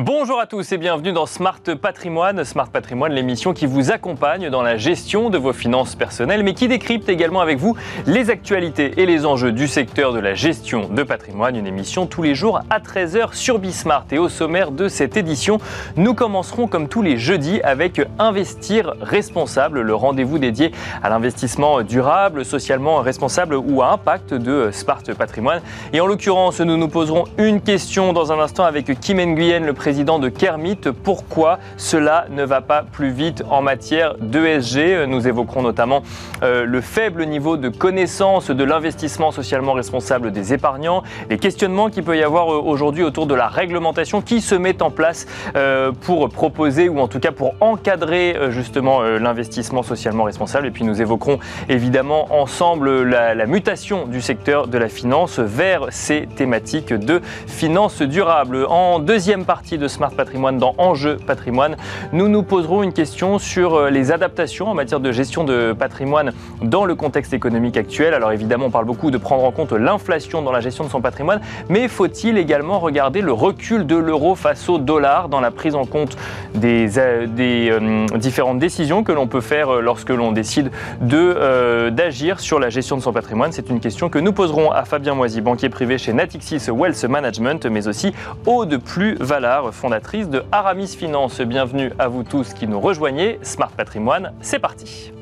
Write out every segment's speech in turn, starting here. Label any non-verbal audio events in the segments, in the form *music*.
Bonjour à tous et bienvenue dans Smart Patrimoine. Smart Patrimoine, l'émission qui vous accompagne dans la gestion de vos finances personnelles, mais qui décrypte également avec vous les actualités et les enjeux du secteur de la gestion de patrimoine. Une émission tous les jours à 13h sur Bismart. Et au sommaire de cette édition, nous commencerons comme tous les jeudis avec Investir responsable, le rendez-vous dédié à l'investissement durable, socialement responsable ou à impact de Smart Patrimoine. Et en l'occurrence, nous nous poserons une question dans un instant avec Kim Nguyen, le président président de Kermit. Pourquoi cela ne va pas plus vite en matière d'ESG Nous évoquerons notamment euh, le faible niveau de connaissance de l'investissement socialement responsable des épargnants, les questionnements qu'il peut y avoir euh, aujourd'hui autour de la réglementation qui se met en place euh, pour proposer ou en tout cas pour encadrer justement l'investissement socialement responsable. Et puis nous évoquerons évidemment ensemble la, la mutation du secteur de la finance vers ces thématiques de finance durable. En deuxième partie de Smart Patrimoine dans Enjeu Patrimoine. Nous nous poserons une question sur euh, les adaptations en matière de gestion de patrimoine dans le contexte économique actuel. Alors évidemment, on parle beaucoup de prendre en compte l'inflation dans la gestion de son patrimoine, mais faut-il également regarder le recul de l'euro face au dollar dans la prise en compte des, euh, euh, différentes décisions que l'on peut faire lorsque l'on décide de, d'agir sur la gestion de son patrimoine? C'est une question que nous poserons à Fabien Moisy, banquier privé chez Natixis Wealth Management, mais aussi au de plus Fondatrice de Aramis Finance. Bienvenue à vous tous qui nous rejoignez. Smart Patrimoine, c'est parti.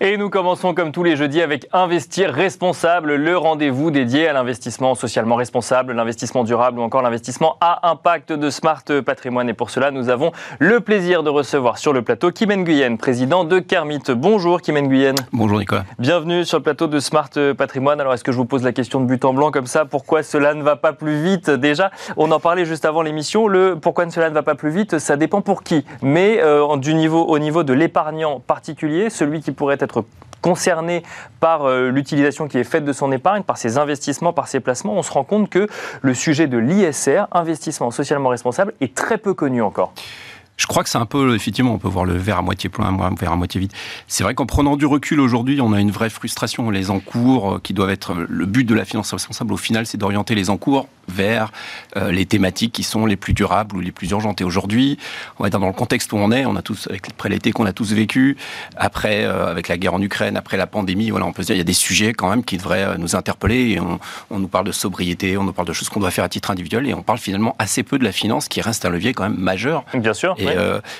Et nous commençons comme tous les jeudis avec Investir responsable, le rendez-vous dédié à l'investissement socialement responsable, l'investissement durable ou encore l'investissement à impact de Smart Patrimoine. Et pour cela, nous avons le plaisir de recevoir sur le plateau Kim Nguyen, président de Kermit. Bonjour Kim Nguyen. Bonjour Nicolas. Bienvenue sur le plateau de Smart Patrimoine. Alors est-ce que je vous pose la question de but en blanc comme ça? Pourquoi cela ne va pas plus vite? Déjà, on en parlait juste avant l'émission. Le pourquoi cela ne va pas plus vite, ça dépend pour qui. Mais euh, du niveau, au niveau de l'épargnant particulier, celui qui pourrait être concerné par euh, l'utilisation qui est faite de son épargne, par ses investissements, par ses placements, on se rend compte que le sujet de l'ISR, investissement socialement responsable, est très peu connu encore. Je crois que c'est un peu, effectivement, on peut voir le verre à moitié plein, un verre à moitié vide. C'est vrai qu'en prenant du recul aujourd'hui, on a une vraie frustration. Les encours, euh, qui doivent être le but de la finance responsable, au final, c'est d'orienter les encours vers euh, les thématiques qui sont les plus durables ou les plus urgentes. Et aujourd'hui, on va dire dans le contexte où on est, on a tous, avec, après l'été qu'on a tous vécu, après, euh, avec la guerre en Ukraine, après la pandémie, voilà, on peut se dire, il y a des sujets quand même qui devraient euh, nous interpeller et on, on nous parle de sobriété, on nous parle de choses qu'on doit faire à titre individuel et on parle finalement assez peu de la finance qui reste un levier quand même majeur. Bien sûr. Et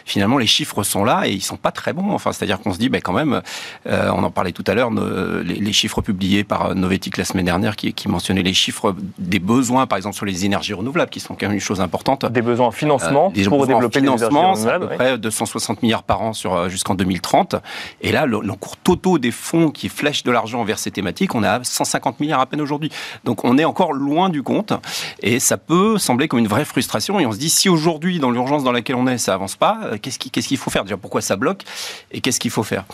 finalement, les chiffres sont là et ils sont pas très bons. Enfin, c'est-à-dire qu'on se dit, ben, quand même, on en parlait tout à l'heure, les, les, chiffres publiés par Novetic la semaine dernière qui, qui mentionnaient les chiffres des besoins, par exemple sur les énergies renouvelables, qui sont quand même une chose importante. Des besoins en financement euh, pour développer les énergies renouvelables. à peu près 260 milliards par an sur euh, jusqu'en 2030. Et là, l'encours total des fonds qui flèchent de l'argent vers ces thématiques, on a 150 milliards à peine aujourd'hui. Donc on est encore loin du compte. Et ça peut sembler comme une vraie frustration. Et on se dit, si aujourd'hui, dans l'urgence dans laquelle on est, ça avance pas, euh, qu'est-ce qu'il faut faire? Déjà, pourquoi ça bloque? Et qu'est-ce qu'il faut faire?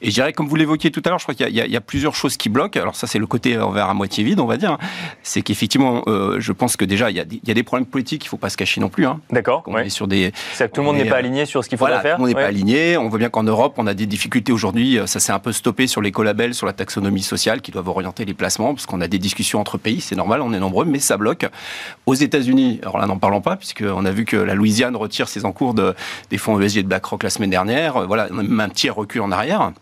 Et je dirais, comme vous l'évoquiez tout à l'heure, je crois qu'il y, y, a plusieurs choses qui bloquent. Alors ça, c'est le côté envers à moitié vide, on va dire. C'est qu'effectivement, je pense que déjà, il y a, y a des problèmes politiques, il ne faut pas se cacher non plus. Hein. D'accord. On est sur des. C'est que tout le monde n'est pas aligné sur ce qu'il faut faire. Tout le monde n'est pas aligné. On voit bien qu'en Europe, on a des difficultés aujourd'hui. Ça s'est un peu stoppé sur l'écolabel, sur la taxonomie sociale, qui doivent orienter les placements, parce qu'on a des discussions entre pays. C'est normal, on est nombreux, mais ça bloque. Aux États-Unis, alors là, n'en parlons pas, puisqu'on a vu que la Louisiane retire ses encours de, des fonds ESG de BlackRock la semaine dernière. Voilà, on a même un petit recul en arrière.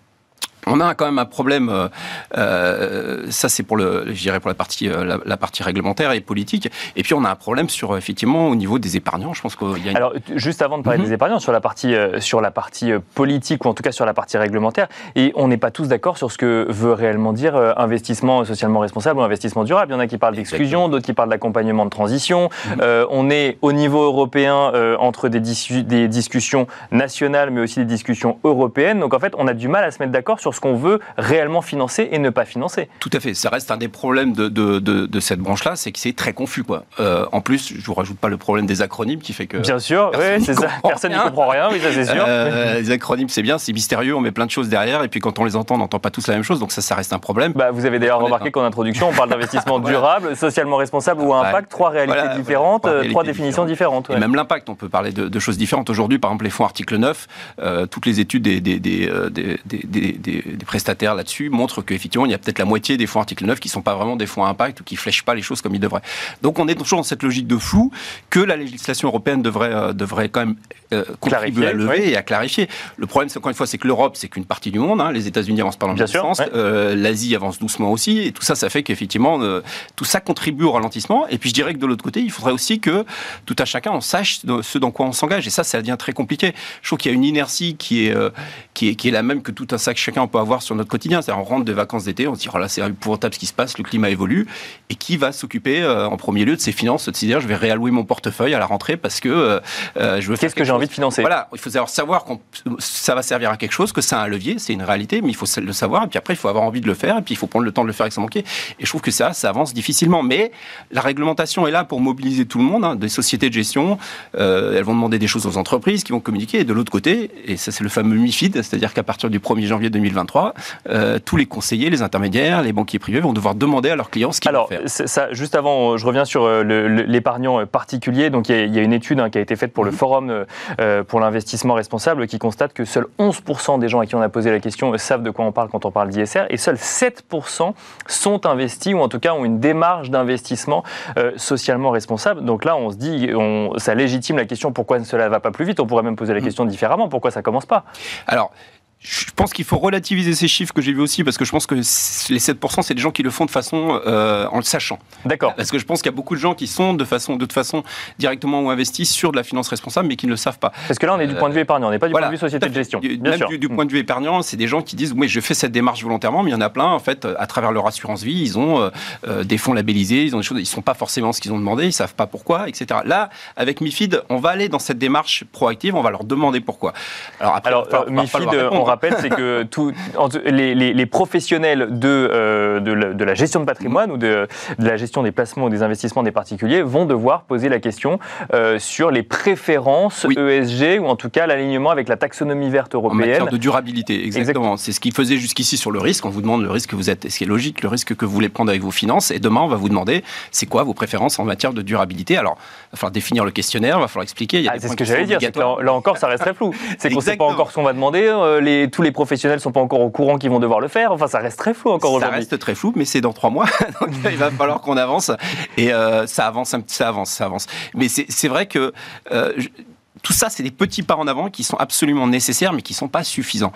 On a quand même un problème, euh, euh, ça c'est pour le, je dirais pour la partie, euh, la, partie réglementaire et politique. Et puis on a un problème sur effectivement au niveau des épargnants. Je pense qu'il y a. Une... Alors juste avant de parler mhm. des épargnants, sur la partie sur la partie politique ou en tout cas sur la partie réglementaire, et on n'est pas tous d'accord sur ce que veut réellement dire investissement socialement responsable ou investissement durable. Il y en a qui parlent d'exclusion, d'autres qui parlent d'accompagnement de transition. Mhm. on est au niveau européen entre des, des discussions nationales mais aussi des discussions européennes. Donc en fait, on a du mal à se mettre d'accord sur ce qu'on veut réellement financer et ne pas financer. Tout à fait. Ça reste un des problèmes de, de, de, cette branche-là, c'est que c'est très confus. Quoi. Euh, en plus, je vous rajoute pas le problème des acronymes qui fait que. Bien sûr, oui, c'est ça. Personne n'y comprend rien, oui, ça c'est sûr. Euh, les acronymes, c'est bien, c'est mystérieux, on met plein de choses derrière, et puis quand on les entend, on n'entend pas tous la même chose, donc ça, ça reste un problème. Bah, vous avez d'ailleurs remarqué qu'en introduction, on parle d'investissement *laughs* durable, socialement responsable ou à impact, trois réalités différentes, trois, définitions différentes. Et même l'impact, on peut parler de, choses différentes. Aujourd'hui, par exemple, les fonds article 9, euh, toutes les études des, des, des, des des, prestataires là-dessus montrent qu'effectivement, il y a peut-être la moitié des fonds article 9 qui ne sont pas vraiment des fonds à impact ou qui ne flèchent pas les choses comme ils devraient. Donc on est toujours dans cette logique de flou que la législation européenne devrait, euh, devrait quand même euh, contribuer à lever et à clarifier. Le problème, c'est encore une fois, c'est que l'Europe, c'est qu'une partie du monde. Hein. Les États-Unis avancent pas dans le même sens. Euh, L'Asie avance doucement aussi. Et tout ça, ça fait qu'effectivement, tout ça contribue au ralentissement. Et puis je dirais que de l'autre côté, il faudrait aussi que tout à chacun, on sache ce dans quoi on s'engage. Et ça, ça devient très compliqué. Je trouve qu'il y a une inertie qui est, qui est, qui est la même que tout un sac chacun peut avoir sur notre quotidien. C'est-à-dire, on rentre des vacances d'été, on se dit, oh là, c'est épouvantable ce qui se passe, le climat évolue. Et qui va s'occuper en premier lieu de ses finances, de se dire, je vais réallouer mon portefeuille à la rentrée parce que je veux Qu'est-ce que j'ai envie de financer? Voilà, il faut savoir que ça va servir à quelque chose, que a un levier, c'est une réalité, mais il faut le savoir. Et puis après, il faut avoir envie de le faire, et puis il faut prendre le temps de le faire avec son banquier. Et je trouve que ça, ça avance difficilement. Mais la réglementation est là pour mobiliser tout le monde, hein, des sociétés de gestion. Euh, elles vont demander des choses aux entreprises qui vont communiquer. Et de l'autre côté, et ça c'est le fameux MIFID, c'est-à-dire qu'à partir du 1er janvier 2023, euh, tous les conseillers, les intermédiaires, les banquiers privés vont devoir demander à leurs clients ce qu'ils vont faire. Ça, juste avant, je reviens sur euh, l'épargnant particulier. Donc il y, a une étude hein, qui a été faite pour le mmh. Forum pour l'investissement responsable qui constate que seuls 11% des gens à qui on a posé la question savent de quoi on parle quand on parle d'ISR et seuls 7% sont investis ou en tout cas ont une démarche d'investissement euh, socialement responsable. Donc là, on se dit, on, ça légitime la question pourquoi cela ne va pas plus vite? On pourrait même poser la mmh. question différemment. Pourquoi ça commence pas? Alors, je pense qu'il faut relativiser ces chiffres que j'ai vus aussi, parce que je pense que les 7%, c'est des gens qui le font de façon euh, en le sachant. D'accord. Parce que je pense qu'il y a beaucoup de gens qui sont de façon, de toute façon directement ou investis sur de la finance responsable, mais qui ne le savent pas. Parce que là, on est du point de vue épargnant, on n'est pas du point de vue société de gestion. Bien sûr. Du, point de vue épargnant, c'est des gens qui disent, oui, je fais cette démarche volontairement, mais il y en a plein, en fait, à travers leur assurance vie, ils ont euh, euh, des fonds labellisés, ils ont des choses, ils sont pas forcément ce qu'ils ont demandé, ils savent pas pourquoi, etc. Là, avec MIFID, on va aller dans cette démarche proactive, on va leur demander pourquoi. Alors, après, Alors MIFID, on rappelle, c'est que les, professionnels de, euh, de, la, gestion de patrimoine ou de, la gestion des placements ou des investissements des particuliers vont devoir poser la question euh, sur les préférences ESG ou en tout cas l'alignement avec la taxonomie verte européenne. En matière de durabilité, exactement. C'est ce qui faisait jusqu'ici sur le risque. On vous demande le risque que vous êtes, ce qui est logique, le risque que vous voulez prendre avec vos finances. Et demain, on va vous demander c'est quoi vos préférences en matière de durabilité? Alors, il va falloir définir le questionnaire, il va falloir expliquer. Ah, c'est ce que j'allais dire. Là, encore, ça reste très flou. C'est qu'on ne sait pas encore ce qu'on va demander. Euh, les, tous les professionnels ne sont pas encore au courant qu'ils vont devoir le faire. Enfin, ça reste très flou encore aujourd'hui. Ça reste très flou, mais c'est dans trois mois. *laughs* Donc, il va falloir qu'on avance. Et euh, ça avance, ça avance, ça avance. Mais c'est vrai que euh, tout ça, c'est des petits pas en avant qui sont absolument nécessaires, mais qui ne sont pas suffisants.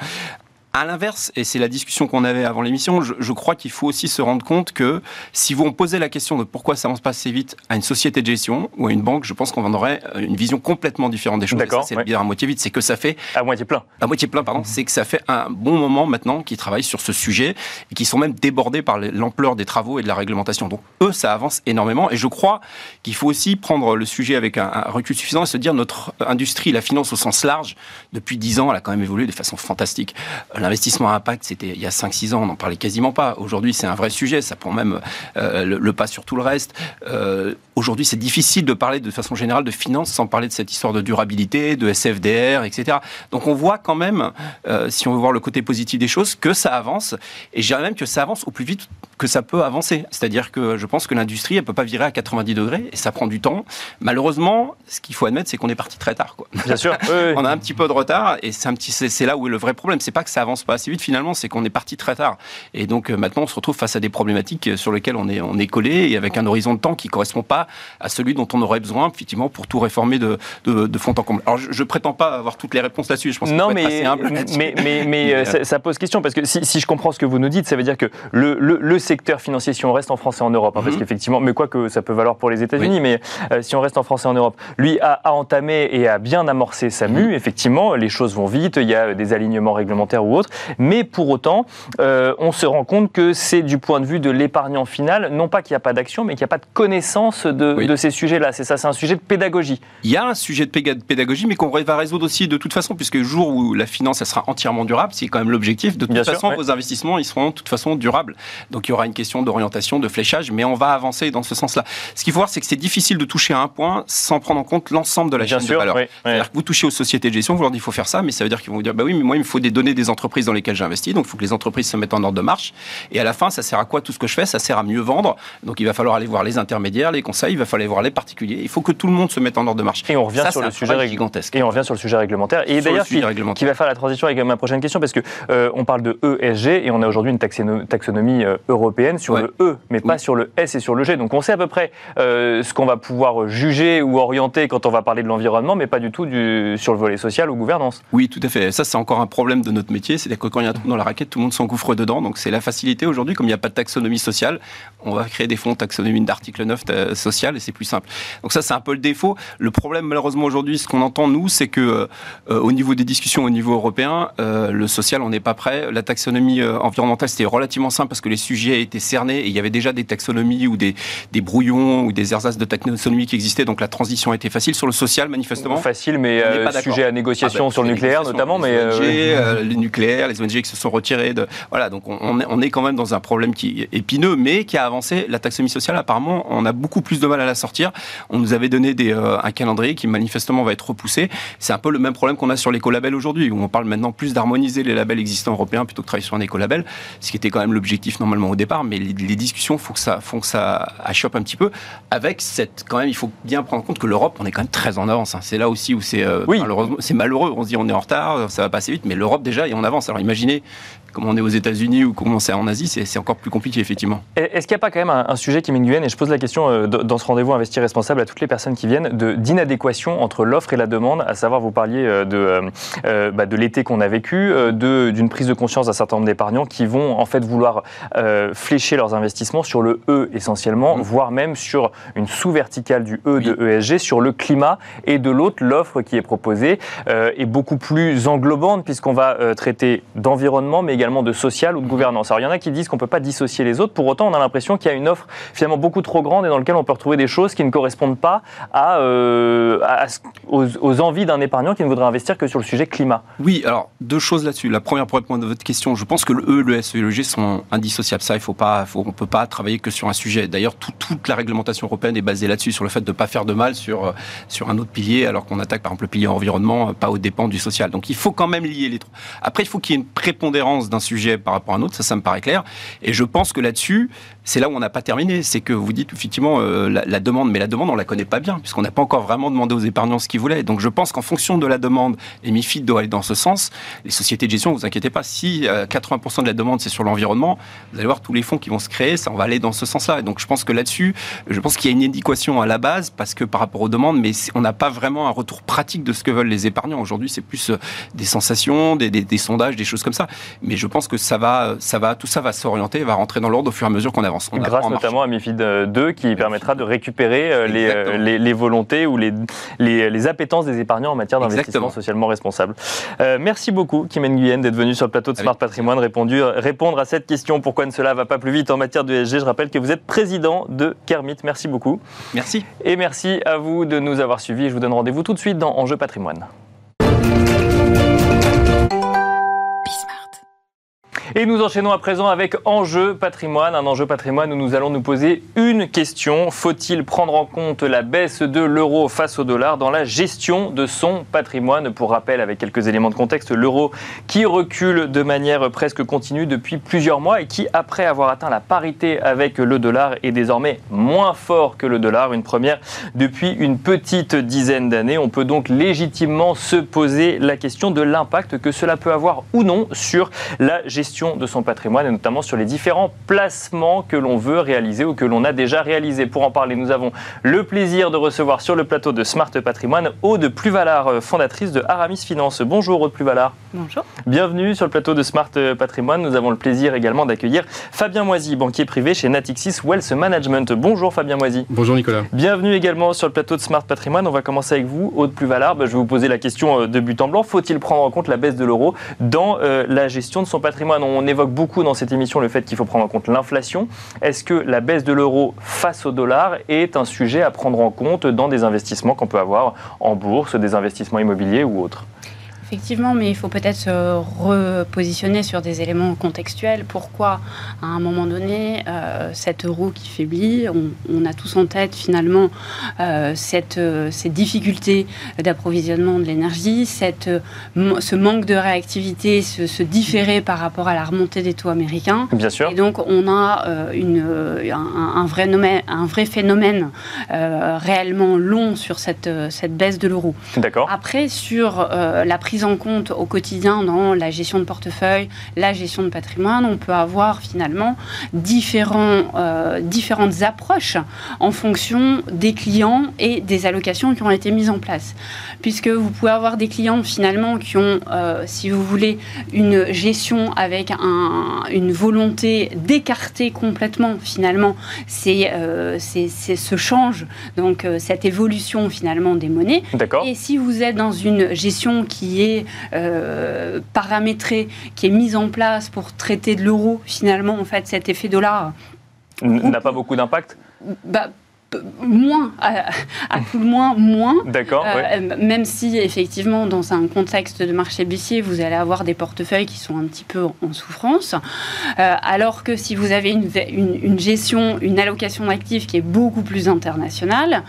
À l'inverse, et c'est la discussion qu'on avait avant l'émission, je, crois qu'il faut aussi se rendre compte que si vous posait la question de pourquoi ça avance pas assez vite à une société de gestion ou à une banque, je pense qu'on en aurait une vision complètement différente des choses. D'accord. C'est bien à moitié vite, c'est que ça fait à moitié plein. À moitié plein, pardon. C'est que ça fait un bon moment maintenant qu'ils travaillent sur ce sujet et qui sont même débordés par l'ampleur des travaux et de la réglementation. Donc eux, ça avance énormément et je crois qu'il faut aussi prendre le sujet avec un, un recul suffisant et se dire notre industrie, la finance au sens large, depuis dix ans, elle a quand même évolué de façon fantastique L'investissement à impact, c'était il y a 5-6 ans, on n'en parlait quasiment pas. Aujourd'hui, c'est un vrai sujet, ça prend même euh, le, pas sur tout le reste. Euh, aujourd'hui, c'est difficile de parler de façon générale de finance sans parler de cette histoire de durabilité, de SFDR, etc. Donc on voit quand même, euh, si on veut voir le côté positif des choses, que ça avance. Et je même que ça avance au plus vite que ça peut avancer. C'est-à-dire que je pense que l'industrie, elle peut pas virer à 90 degrés et ça prend du temps. Malheureusement, ce qu'il faut admettre, c'est qu'on est parti très tard. Quoi. Bien sûr. *laughs* on a un petit peu de retard et c'est un petit, c'est là où est le vrai problème. C'est pas que ça avance pas assez vite finalement, c'est qu'on est parti très tard. Et donc euh, maintenant, on se retrouve face à des problématiques sur lesquelles on est, on est collé et avec un horizon de temps qui correspond pas à celui dont on aurait besoin effectivement pour tout réformer de, de, fond en comble. Alors je, ne prétends pas avoir toutes les réponses là-dessus. Je pense non, mais, assez humble mais, mais, mais, euh, *laughs* ça, pose question parce que si, si, je comprends ce que vous nous dites, ça veut dire que le, le, secteur financier, si on reste en France et en Europe, hein, parce mhm. qu'effectivement, mais quoi que ça peut valoir pour les États-Unis, mais euh, si on reste en France et en Europe, lui a, a entamé et a bien amorcé sa mue. Mhm. Effectivement, les choses vont vite, il y a des alignements réglementaires ou autres, mais pour autant, euh, on se rend compte que c'est du point de vue de l'épargnant final, non pas qu'il n'y a pas d'action, mais qu'il n'y a pas de connaissance de, de ces sujets-là. C'est ça, c'est un sujet de pédagogie. Il y a un sujet de pédagogie, mais qu'on va résoudre aussi de toute façon, puisque le jour où la finance elle sera entièrement durable, c'est quand même l'objectif. De toute façon, vos investissements, ils seront de toute façon durables. Donc il aura une question d'orientation, de fléchage, mais on va avancer dans ce sens-là. Ce qu'il faut voir, c'est que c'est difficile de toucher à un point sans prendre en compte l'ensemble de la chaîne de valeur. C'est-à-dire que vous touchez aux sociétés de gestion, vous leur dites il faut faire ça, mais ça veut dire qu'ils vont vous dire bah oui, mais moi il me faut des données des entreprises dans lesquelles j'investis, donc il faut que les entreprises se mettent en ordre de marche. Et à la fin, ça sert à quoi tout ce que je fais? Ça sert à mieux vendre. Donc il va falloir aller voir les intermédiaires, les conseils, il va falloir voir les particuliers. Il faut que tout le monde se mette en ordre de marche. Et on revient sur le sujet gigantesque. Et on revient sur le sujet réglementaire. Et d'ailleurs, qui, qui, va faire la transition avec ma prochaine question, parce que euh, on parle de ESG et on a aujourd'hui une taxonomie euh, européenne sur le E, mais pas sur le S et sur le G. Donc on sait à peu près euh, ce qu'on va pouvoir juger ou orienter quand on va parler de l'environnement, mais pas du tout du, sur le volet social ou gouvernance. Oui, tout à fait. Ça, c'est encore un problème de notre métier. C'est-à-dire que quand il y a un trou dans la raquette, tout le monde s'engouffre dedans. Donc c'est la facilité aujourd'hui, comme il n'y a pas de taxonomie sociale, on va créer des fonds taxonomie d'article 9 social et c'est plus simple. Donc ça, c'est un peu le défaut. Le problème, malheureusement, aujourd'hui, ce qu'on entend, nous, c'est que euh, au niveau des discussions au niveau européen, euh, le social, on n'est pas prêt. La taxonomie euh, environnementale, c'était relativement simple parce que les sujets étaient cernés et il y avait déjà des taxonomies ou des, des brouillons ou des ersatz de taxonomie qui existaient. Donc la transition était facile. Sur le social, manifestement. Facile, mais sujet à négociation ah bah, sur le nucléaire, notamment. Les mais ONG, les nucléaires, les ONG qui se sont retirés de. Voilà, donc on, on est quand même dans un problème qui est épineux, mais qui a avancé. La taxonomie sociale, apparemment, on a beaucoup plus de mal à la sortir. On nous avait donné des, un calendrier qui manifestement va être repoussé. C'est un peu le même problème qu'on a sur l'écolabel aujourd'hui, où on parle maintenant plus d'harmoniser les labels existants européens plutôt que de travailler sur un écolabel, ce qui était quand même l'objectif normalement au départ. Mais les, discussions font que ça, font que ça achoppe un petit peu. Avec cette, quand même, il faut bien prendre en compte que l'Europe, on est quand même très en avance. Hein. C'est là aussi où c'est euh, oui. c'est malheureux. On se dit on est en retard, ça va passer vite, mais l'Europe déjà est en avance. Alors imaginez comme on est aux États-Unis ou comment c'est en Asie, c'est encore plus compliqué, effectivement. Est-ce qu'il n'y a pas quand même un, sujet qui m'inguène, et je pose la question euh, dans ce rendez-vous Investir Responsable à toutes les personnes qui viennent, d'inadéquation entre l'offre et la demande, à savoir, vous parliez euh, de, euh, bah, de l'été qu'on a vécu, d'une prise de conscience d'un certain nombre d'épargnants qui vont en fait vouloir flécher leurs investissements sur le E essentiellement, mmh. voire même sur une sous-verticale du E de ESG, sur le climat, et de l'autre, l'offre qui est proposée est beaucoup plus englobante, puisqu'on va traiter d'environnement, mais également de social ou de gouvernance. Alors il y en a qui disent qu'on ne peut pas dissocier les autres, pour autant on a l'impression qu'il y a une offre finalement beaucoup trop grande et dans laquelle on peut retrouver des choses qui ne correspondent pas à, euh, aux, envies d'un épargnant qui ne voudrait investir que sur le sujet climat. Oui, alors deux choses là-dessus. La première pour répondre à votre question, je pense que le E, le S le G sont indissociables. Ça, il faut pas, on ne peut pas travailler que sur un sujet. D'ailleurs, toute la réglementation européenne est basée là-dessus, sur le fait de ne pas faire de mal sur, euh, sur un autre pilier, alors qu'on attaque par exemple le pilier environnement, euh, pas aux dépens du social. Donc il faut quand même lier les trois. Après, il faut qu'il y ait une prépondérance d'un sujet par rapport à un autre, ça, ça me paraît clair. Et je pense que là-dessus, c'est là où on n'a pas terminé. C'est que vous dites effectivement euh, la, demande, mais la demande, on la connaît pas bien, puisqu'on n'a pas encore vraiment demandé aux épargnants ce qu'ils voulaient. Donc je pense qu'en fonction de la demande, les MIFID doivent aller dans ce sens. Les sociétés de gestion, vous inquiétez pas, si 80% euh, de la demande c'est sur l'environnement, vous allez voir tous les fonds qui vont se créer, ça on va aller dans ce sens-là. Et donc je pense que là-dessus, je pense qu'il y a une éducation à la base, parce que par rapport aux demandes, mais on n'a pas vraiment un retour pratique de ce que veulent les épargnants. Aujourd'hui, c'est plus euh, des sensations, des, des, sondages, des choses comme ça. Mais je pense que ça va, ça va, tout ça va s'orienter, va rentrer dans l'ordre au fur et à mesure qu'on avance. Grâce notamment à MIFID 2 qui permettra de récupérer euh, euh, les, les, volontés ou les, les, appétences des épargnants en matière d'investissement socialement responsable. Euh, merci beaucoup, Kim Nguyen, d'être venu sur le plateau de Smart Patrimoine répondu, répondre à cette question pourquoi cela ne va pas plus vite en matière de SG. Je rappelle que vous êtes président de Kermit. Merci beaucoup. Merci. Et merci à vous de nous avoir suivis. Je vous donne rendez-vous tout de suite dans Enjeu Patrimoine. Et nous enchaînons à présent avec Enjeu patrimoine, un enjeu patrimoine où nous allons nous poser une question. Faut-il prendre en compte la baisse de l'euro face au dollar dans la gestion de son patrimoine? Pour rappel, avec quelques éléments de contexte, l'euro qui recule de manière presque continue depuis plusieurs mois et qui, après avoir atteint la parité avec le dollar, est désormais moins fort que le dollar, une première depuis une petite dizaine d'années. On peut donc légitimement se poser la question de l'impact que cela peut avoir ou non sur la gestion de son patrimoine et notamment sur les différents placements que l'on veut réaliser ou que l'on a déjà réalisés. Pour en parler, nous avons le plaisir de recevoir sur le plateau de Smart Patrimoine Aude Pluvalard, fondatrice de Aramis Finance. Bonjour Aude Pluvalard. Bonjour. Bienvenue sur le plateau de Smart Patrimoine. Nous avons le plaisir également d'accueillir Fabien Moisy, banquier privé chez Natixis Wealth Management. Bonjour Fabien Moisy. Bonjour Nicolas. Bienvenue également sur le plateau de Smart Patrimoine. On va commencer avec vous, Aude Pluvalard. Bah, je vais vous poser la question euh, de but en blanc. Faut-il prendre en compte la baisse de l'euro dans euh, la gestion de son patrimoine? On évoque beaucoup dans cette émission le fait qu'il faut prendre en compte l'inflation. Est-ce que la baisse de l'euro face au dollar est un sujet à prendre en compte dans des investissements qu'on peut avoir en bourse, des investissements immobiliers ou autres? Effectivement, mais il faut peut-être se repositionner sur des éléments contextuels. Pourquoi, à un moment donné, euh, cet euro qui faiblit, on, a tous en tête finalement euh, cette, euh, ces difficultés d'approvisionnement de l'énergie, cette, ce manque de réactivité, ce, ce, différé par rapport à la remontée des taux américains. Bien sûr. Et donc, on a une, un, un, vrai phénomène, un vrai phénomène réellement long sur cette, cette baisse de l'euro. D'accord. Après, sur la prise en compte au quotidien dans la gestion de portefeuille, la gestion de patrimoine, on peut avoir finalement différents, euh, différentes approches en fonction des clients et des allocations qui ont été mises en place. Puisque vous pouvez avoir des clients finalement qui ont, euh, si vous voulez, une gestion avec un, une volonté d'écarter complètement finalement c'est euh, ce change, donc cette évolution finalement des monnaies. Et si vous êtes dans une gestion qui est euh, paramétrée, qui est mise en place pour traiter de l'euro, finalement, en fait, cet effet dollar. N'a pas beaucoup d'impact? Bah, moins, à, tout le moins moins. D'accord. Euh, même si effectivement dans un contexte de marché baissier, vous allez avoir des portefeuilles qui sont un petit peu en souffrance, euh, alors que si vous avez une, une, gestion, une allocation d'actifs qui est beaucoup plus internationale,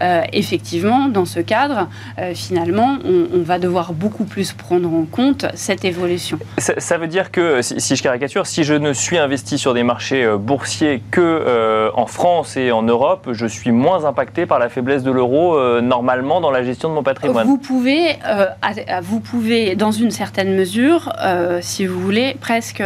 euh, effectivement dans ce cadre, finalement, on, va devoir beaucoup plus prendre en compte cette évolution. Ça, veut dire que si, si, je caricature, si je ne suis investi sur des marchés boursiers que en France et en Europe, je suis moins impacté par la faiblesse de l'euro euh, normalement dans la gestion de mon patrimoine. Vous pouvez, euh, dans une certaine mesure, euh, si vous voulez, presque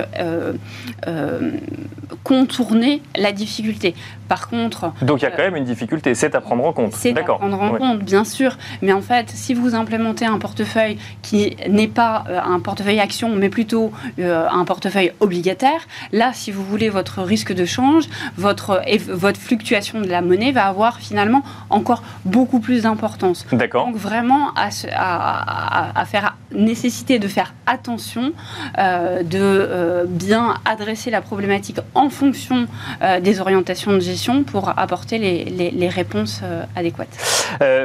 contourner la difficulté. Par contre... Donc il y a quand même une difficulté, c'est à prendre en compte. C'est à prendre en compte, bien sûr. Mais en fait, si vous implémentez un portefeuille qui n'est pas un portefeuille action, mais plutôt un portefeuille obligataire, là, si vous voulez, votre risque de change, votre, votre fluctuation de la monnaie va avoir finalement encore beaucoup plus d'importance. D'accord. Donc vraiment à, à, à, faire nécessité de faire attention, euh, de euh, bien adresser la problématique en fonction euh, des orientations de gestion pour apporter les, les, réponses adéquates.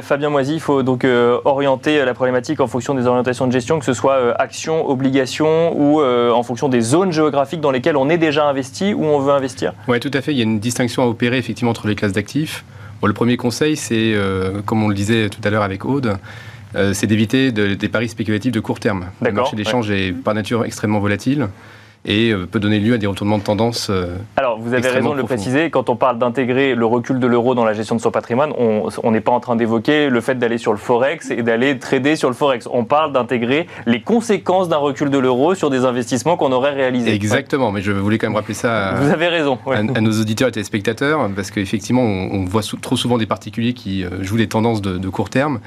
Fabien Moisy, il faut donc orienter la problématique en fonction des orientations de gestion, que ce soit action, obligation ou en fonction des zones géographiques dans lesquelles on est déjà investi ou on veut investir Oui, tout à fait. Il y a une distinction à opérer effectivement entre les classes d'actifs le premier conseil, c'est, euh, comme on le disait tout à l'heure avec Aude, euh, c'est d'éviter des paris spéculatifs de court terme. Le marché d'échange est par nature extrêmement volatile et euh, peut donner lieu à des retournements de tendance. Euh, Alors, vous avez raison de le préciser, quand on parle d'intégrer le recul de l'euro dans la gestion de son patrimoine, on n'est pas en train d'évoquer le fait d'aller sur le Forex et d'aller trader sur le Forex. On parle d'intégrer les conséquences d'un recul de l'euro sur des investissements qu'on aurait réalisés. Exactement, mais je voulais quand même rappeler ça à, vous avez raison, à, nos auditeurs et téléspectateurs, parce qu'effectivement, on, voit trop souvent des particuliers qui euh, jouent les tendances de, court terme.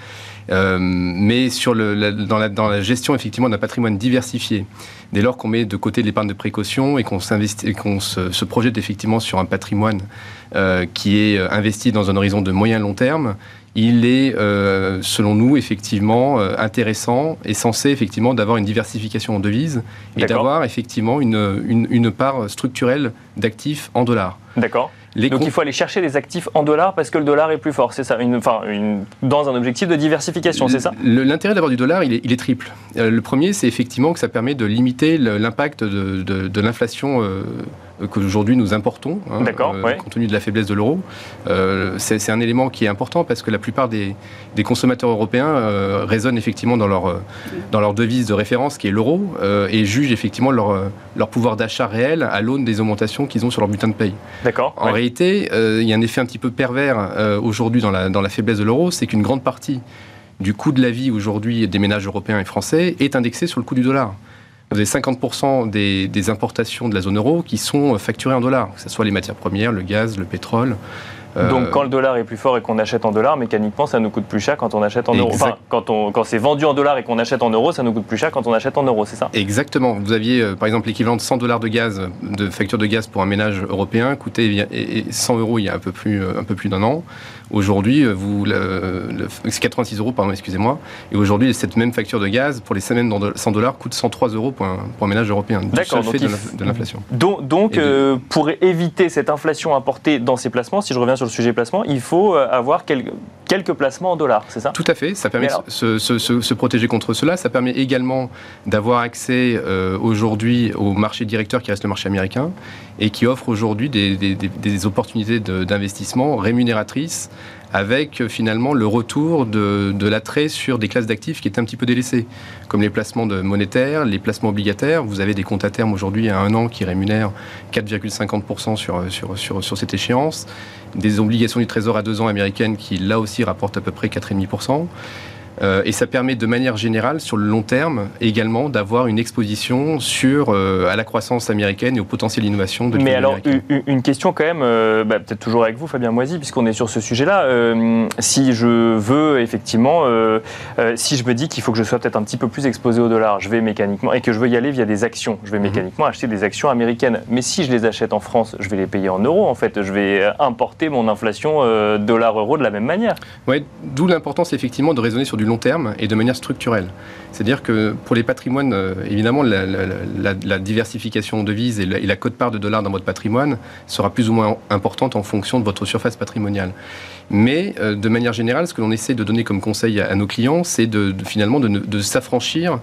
Mais sur le, dans, la, gestion effectivement d'un patrimoine diversifié, dès lors qu'on met de côté l'épargne de précaution et qu'on se, projette effectivement sur un patrimoine euh, qui est euh, investi dans un horizon de moyen long terme, il est, euh, selon nous, effectivement intéressant et censé effectivement d'avoir une diversification en devises et d'avoir effectivement une, une, une part structurelle d'actifs en dollars. D'accord. Donc il faut aller chercher des actifs en dollars parce que le dollar est plus fort, c'est ça une, enfin, Dans un objectif de diversification, c'est ça? L'intérêt d'avoir du dollar, il est, il est triple. Euh, le premier, c'est effectivement que ça permet de limiter l'impact de, de, l'inflation euh, qu'aujourd'hui nous importons, hein, euh, compte tenu de la faiblesse de l'euro. Euh, c'est un élément qui est important parce que la plupart des, consommateurs européens euh, raisonnent effectivement dans leur, dans leur devise de référence qui est l'euro et jugent effectivement leur, leur pouvoir d'achat réel à l'aune des augmentations qu'ils ont sur leur butin de paye. D'accord. En réalité, il y a un effet un petit peu pervers aujourd'hui dans la, dans la faiblesse de l'euro, c'est qu'une grande partie du coût de la vie aujourd'hui des ménages européens et français est indexé sur le coût du dollar vous avez 50% des, des, importations de la zone euro qui sont facturées en dollars, que ce soit les matières premières, le gaz, le pétrole. Euh, Donc quand le dollar est plus fort et qu'on achète en dollars, mécaniquement, ça nous coûte plus cher quand on achète en euros. Enfin, quand, on, quand c'est vendu en dollars et qu'on achète en euros, ça nous coûte plus cher quand on achète en euros, c'est ça? Exactement. Vous aviez, euh, par exemple, l'équivalent de 100 dollars de gaz, de facture de gaz pour un ménage européen, coûtait 100 euros il y a un peu plus, euh, un peu plus d'un an. Aujourd'hui, vous, c'est 86 euros, pardon, excusez-moi. Et aujourd'hui, cette même facture de gaz pour les semaines de 100 dollars coûte 103 euros pour un, pour un ménage européen. D'accord. fait de l'inflation. Donc, donc pour éviter cette inflation importée dans ces placements, si je reviens sur sur le sujet placement, il faut avoir quelques quelques placements en dollars, c'est ça? Tout à fait. Ça permet de se, protéger contre cela. Ça permet également d'avoir accès euh, aujourd'hui au marché directeur qui reste le marché américain et qui offre aujourd'hui des, des, opportunités d'investissement rémunératrices avec euh, finalement le retour de, l'attrait sur des classes d'actifs qui étaient un petit peu délaissées, comme les placements de monétaires, les placements obligataires. Vous avez des comptes à terme aujourd'hui à un an qui rémunèrent 4,50% sur, sur, sur, sur cette échéance des obligations du Trésor à deux ans américaines qui, là aussi, rapportent à peu près 4,5%. Euh, et ça permet de manière générale, sur le long terme, également d'avoir une exposition sur, euh, à la croissance américaine et au potentiel d'innovation de Mais alors, une question quand même, euh, bah, peut-être toujours avec vous, Fabien Moisy, puisqu'on est sur ce sujet-là. si je veux effectivement, si je me dis qu'il faut que je sois peut-être un petit peu plus exposé au dollar, je vais mécaniquement, et que je veux y aller via des actions, je vais mhm. mécaniquement acheter des actions américaines. Mais si je les achète en France, je vais les payer en euros, en fait. Je vais importer mon inflation dollar-euro de la même manière. Oui, d'où l'importance effectivement de raisonner sur du long terme et de manière structurelle. C'est-à-dire que pour les patrimoines, euh, évidemment, la, diversification de devises et la, cote-part de dollars dans votre patrimoine sera plus ou moins importante en fonction de votre surface patrimoniale. Mais euh, de manière générale, ce que l'on essaie de donner comme conseil à, nos clients, c'est de, finalement de s'affranchir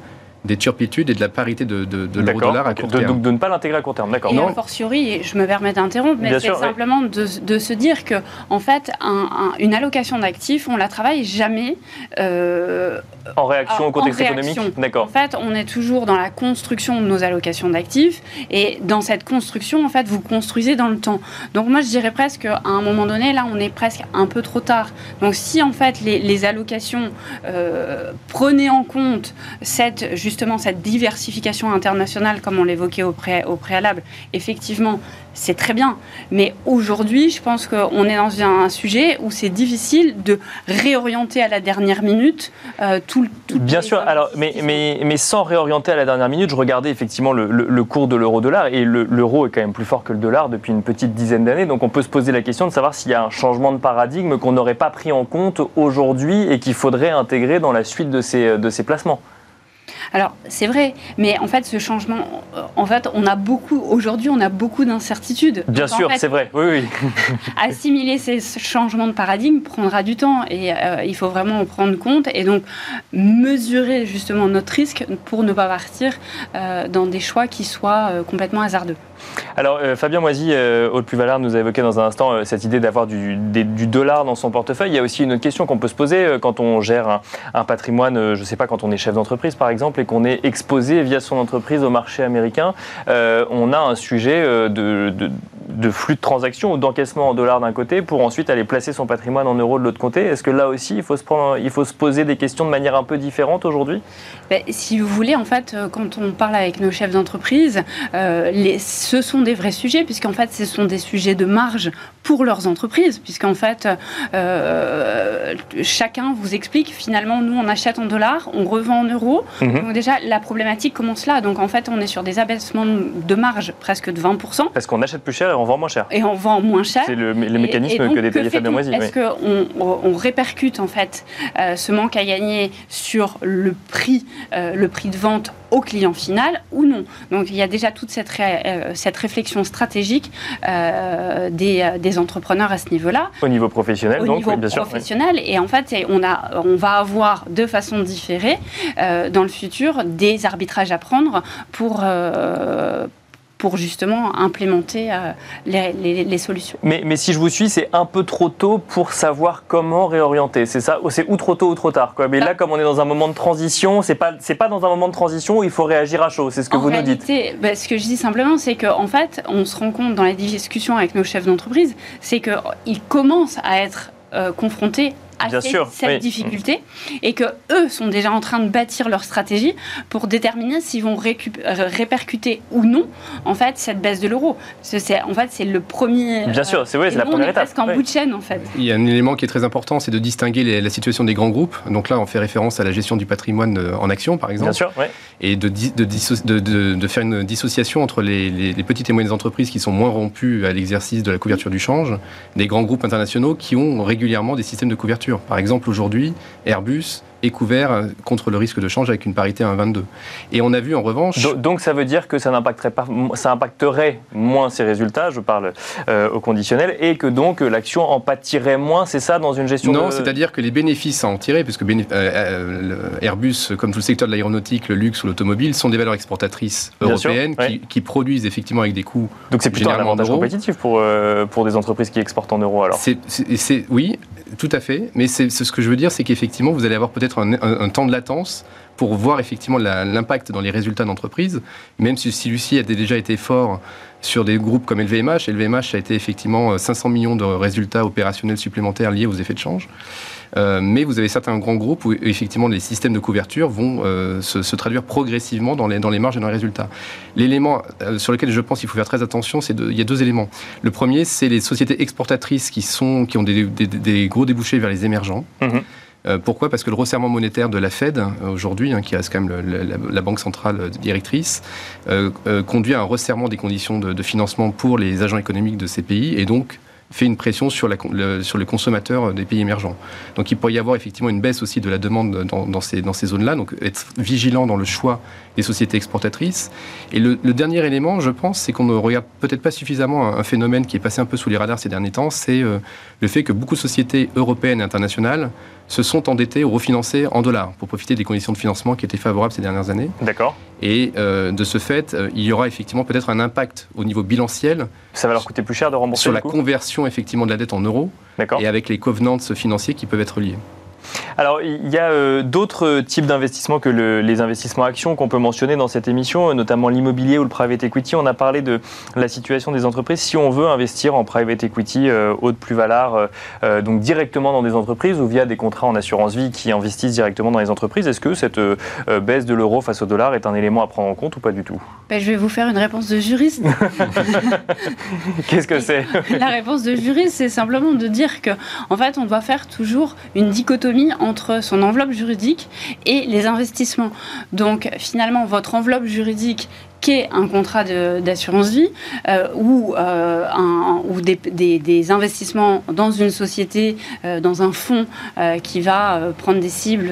des turpitudes et de la parité de, de, de l'euro-dollar à court terme. Donc de ne pas l'intégrer à court terme, d'accord. Et a fortiori, je me permets d'interrompre, mais c'est simplement de, de, se dire que, en fait, un, une allocation d'actifs, on la travaille jamais euh, en réaction au contexte économique. D'accord. En fait, on est toujours dans la construction de nos allocations d'actifs, et dans cette construction, en fait, vous construisez dans le temps. Donc moi, je dirais presque, à un moment donné, là, on est presque un peu trop tard. Donc si en fait les, les allocations euh, prenaient en compte cette justement cette diversification internationale, comme on l'évoquait au, au préalable, effectivement, c'est très bien. Mais aujourd'hui, je pense qu'on est dans un, sujet où c'est difficile de réorienter à la dernière minute euh, tout, tout Bien sûr, alors, mais, mais, mais, sans réorienter à la dernière minute, je regardais effectivement le, le, cours de l'euro-dollar et l'euro est quand même plus fort que le dollar depuis une petite dizaine d'années. Donc on peut se poser la question de savoir s'il y a un changement de paradigme qu'on n'aurait pas pris en compte aujourd'hui et qu'il faudrait intégrer dans la suite de ces, de ces placements. Alors, c'est vrai, mais en fait, ce changement, en fait, on a beaucoup, aujourd'hui, on a beaucoup d'incertitudes. Bien sûr, c'est vrai, oui, oui. *laughs* assimiler ces changements de paradigme prendra du temps et euh, il faut vraiment en prendre compte et donc mesurer justement notre risque pour ne pas partir euh, dans des choix qui soient euh, complètement hasardeux. Alors, Fabien Moisy, Haute Plus-Valeur, nous a évoqué dans un instant cette idée d'avoir du, dollar dans son portefeuille. Il y a aussi une autre question qu'on peut se poser quand on gère un, un patrimoine, je ne sais pas, quand on est chef d'entreprise par exemple, et qu'on est exposé via son entreprise au marché américain, euh, on a un sujet euh, de, de, flux de transactions ou d'encaissement en dollars d'un côté pour ensuite aller placer son patrimoine en euros de l'autre côté. Est-ce que là aussi, il faut, se prendre, il faut se poser des questions de manière un peu différente aujourd'hui? Ben, Si vous voulez, en fait, euh, quand on parle avec nos chefs d'entreprise, les, ce sont des vrais sujets, puisqu'en fait, ce sont des sujets de marge pour leurs entreprises, puisqu'en fait, chacun vous explique, finalement, nous, on achète en dollars, on revend en euros. Mhm déjà, la problématique commence là. Donc en fait, on est sur des abaissements de marge presque de 20%. Parce qu'on achète plus cher et on vend moins cher. Et on vend moins cher. C'est le, mécanisme que détaillait Fabien Moisy. Est-ce qu'on on répercute en fait euh, ce manque à gagner sur le prix, euh, le prix de vente au client final ou non? Donc il y a déjà toute cette, euh, cette réflexion stratégique des, des, entrepreneurs à ce niveau-là. Au niveau professionnel, au donc, niveau bien sûr. professionnel. Et en fait, on, a, on va avoir de façon différée dans le futur des arbitrages à prendre pour, euh, pour justement implémenter euh, les, solutions. Mais, mais, si je vous suis, c'est un peu trop tôt pour savoir comment réorienter. C'est ça C'est ou trop tôt ou trop tard. Quoi. Mais là, ah. comme on est dans un moment de transition, c'est pas c'est pas dans un moment de transition où il faut réagir à chaud. C'est ce que vous nous dites. Bah, ce que je dis simplement, c'est qu'en en fait, on se rend compte dans les discussions avec nos chefs d'entreprise, c'est qu'ils commencent à être euh, confrontés à cette, difficulté et que eux sont déjà en train de bâtir leur stratégie pour déterminer s'ils vont répercuter ou non en fait cette baisse de l'euro. C'est en fait c'est le premier. Bien sûr, c'est c'est la première étape. Presque en bout de chaîne en fait. Il y a un élément qui est très important, c'est de distinguer la situation des grands groupes. Donc là, on fait référence à la gestion du patrimoine euh, en action, par exemple. Bien sûr, Et de, de, de, faire une dissociation entre les, les, petites et moyennes entreprises qui sont moins rompues à l'exercice de la couverture du change, des grands groupes internationaux qui ont régulièrement des systèmes de couverture. Par exemple, aujourd'hui, Airbus est couvert euh, contre le risque de change avec une parité à 1,22. Et on a vu en revanche. Donc, ça veut dire que ça n'impacterait pas, ça impacterait moins ces résultats, je parle euh, au conditionnel, et que donc l'action en pâtirait moins, c'est ça dans une gestion Non, c'est-à-dire que les bénéfices à en tirer, puisque Airbus, comme tout le secteur de l'aéronautique, le luxe ou l'automobile, sont des valeurs exportatrices européennes qui, produisent effectivement avec des coûts. Donc c'est plutôt un avantage compétitif pour, pour des entreprises qui exportent en euros alors c'est, Oui, tout à fait. Mais c'est, ce que je veux dire, c'est qu'effectivement, vous allez avoir peut-être un, temps de latence pour voir effectivement l'impact dans les résultats d'entreprise, même si celui-ci a déjà été fort sur des groupes comme LVMH. LVMH a été effectivement 500 millions de résultats opérationnels supplémentaires liés aux effets de change. Euh, mais vous avez certains grands groupes où effectivement les systèmes de couverture vont euh, se, traduire progressivement dans les, marges et dans les résultats. L'élément euh, sur lequel je pense qu'il faut faire très attention, c'est il y a deux éléments. Le premier, c'est les sociétés exportatrices qui, sont, qui ont des, des, gros débouchés vers les émergents. Mmh. Pourquoi? Parce que le resserrement monétaire de la Fed, aujourd'hui, hein, qui reste quand même la, banque centrale directrice, conduit à un resserrement des conditions de, financement pour les agents économiques de ces pays et donc fait une pression sur, les consommateurs des pays émergents. Donc il pourrait y avoir effectivement une baisse aussi de la demande dans, ces, zones-là, donc être vigilant dans le choix des sociétés exportatrices. Et le, dernier élément, je pense, c'est qu'on ne regarde peut-être pas suffisamment un, phénomène qui est passé un peu sous les radars ces derniers temps, c'est euh, le fait que beaucoup de sociétés européennes et internationales se sont endettées ou refinancées en dollars pour profiter des conditions de financement qui étaient favorables ces dernières années. D'accord. Et euh, de ce fait, euh, il y aura effectivement peut-être un impact au niveau bilanciel. Ça va leur coûter plus cher de rembourser Sur la conversion effectivement de la dette en euros. Et avec les covenants financiers qui peuvent être liés. Alors, il y a euh, d'autres types d'investissements que les investissements actions qu'on peut mentionner dans cette émission, notamment l'immobilier ou le private equity. On a parlé de la situation des entreprises. Si on veut investir en private equity euh, haute plus-valeur, euh, donc directement dans des entreprises ou via des contrats en assurance vie qui investissent directement dans les entreprises, est-ce que cette baisse de l'euro face au dollar est un élément à prendre en compte ou pas du tout? Ben, Je vais vous faire une réponse de juriste. *laughs* Qu'est-ce que c'est? La réponse de juriste, c'est simplement de dire que, en fait, on doit faire toujours une dichotomie entre son enveloppe juridique et les investissements. Donc finalement, votre enveloppe juridique qu'est un contrat d'assurance vie euh, ou, euh, un, ou des, des, investissements dans une société, euh, dans un fonds qui va prendre des cibles,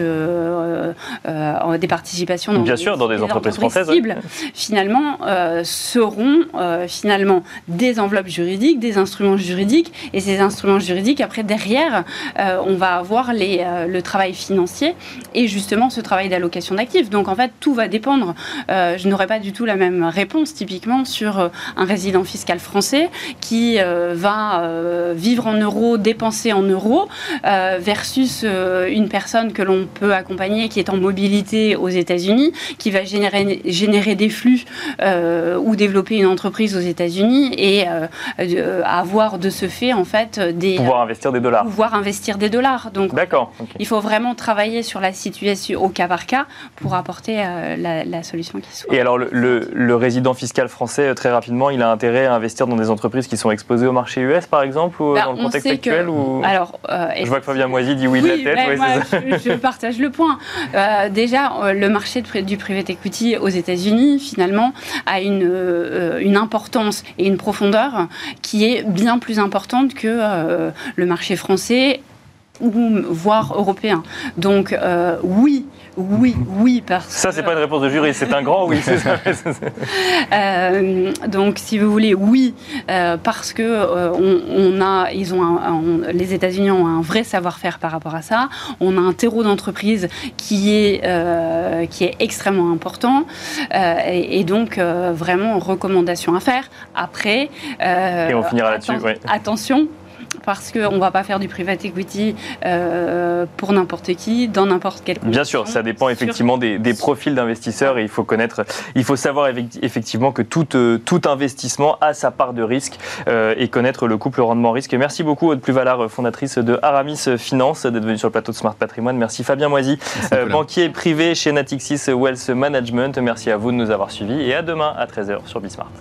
des participations dans, Bien sûr, dans des, entreprises, françaises. Cibles, finalement, seront finalement des enveloppes juridiques, des instruments juridiques, et ces instruments juridiques, après, derrière, on va avoir les, le travail financier et justement ce travail d'allocation d'actifs. Donc en fait, tout va dépendre. je n'aurais pas du tout la même réponse typiquement sur euh, un résident fiscal français qui euh, va euh, vivre en euros, dépenser en euros, versus une personne que l'on peut accompagner qui est en mobilité aux États-Unis, qui va générer, générer des flux ou développer une entreprise aux États-Unis et avoir de ce fait en fait des pouvoir investir des dollars. Pouvoir investir des dollars. Donc d'accord. Il faut vraiment travailler sur la situation au cas par cas pour apporter la, solution qui soit. Et alors le le résident fiscal français, euh, très rapidement, il a intérêt à investir dans des entreprises qui sont exposées au marché US, par exemple, ou bah, dans le contexte actuel ou... Alors, euh, Je vois que Fabien Moisy dit oui, de la tête. moi, je, partage le point. Euh, déjà, le marché du private equity aux États-Unis, finalement, a une, une importance et une profondeur qui est bien plus importante que le marché français ou voire européen. Donc oui, oui, oui, parce Ça, c'est pas une réponse de juriste, c'est un grand oui, ça. *laughs* Euh, donc, si vous voulez, oui, euh, parce que euh, on, a, ils ont, les États-Unis ont un vrai savoir-faire par rapport à ça. On a un terreau d'entreprise qui est qui est extrêmement important, et, donc vraiment recommandation à faire. Après, et on finira là-dessus. Attention, parce qu'on ne va pas faire du private equity euh, pour n'importe qui, dans n'importe quel Bien sûr, ça dépend effectivement des, profils d'investisseurs et il faut connaître, il faut savoir effectivement que tout, euh, tout investissement a sa part de risque euh, et connaître le couple rendement-risque. Merci beaucoup, Aude Pluvalard, fondatrice de Aramis Finance, d'être venue sur le plateau de Smart Patrimoine. Merci Fabien Moisy, banquier privé chez Natixis Wealth Management. Merci à vous de nous avoir suivis et à demain à 13h sur Bismart.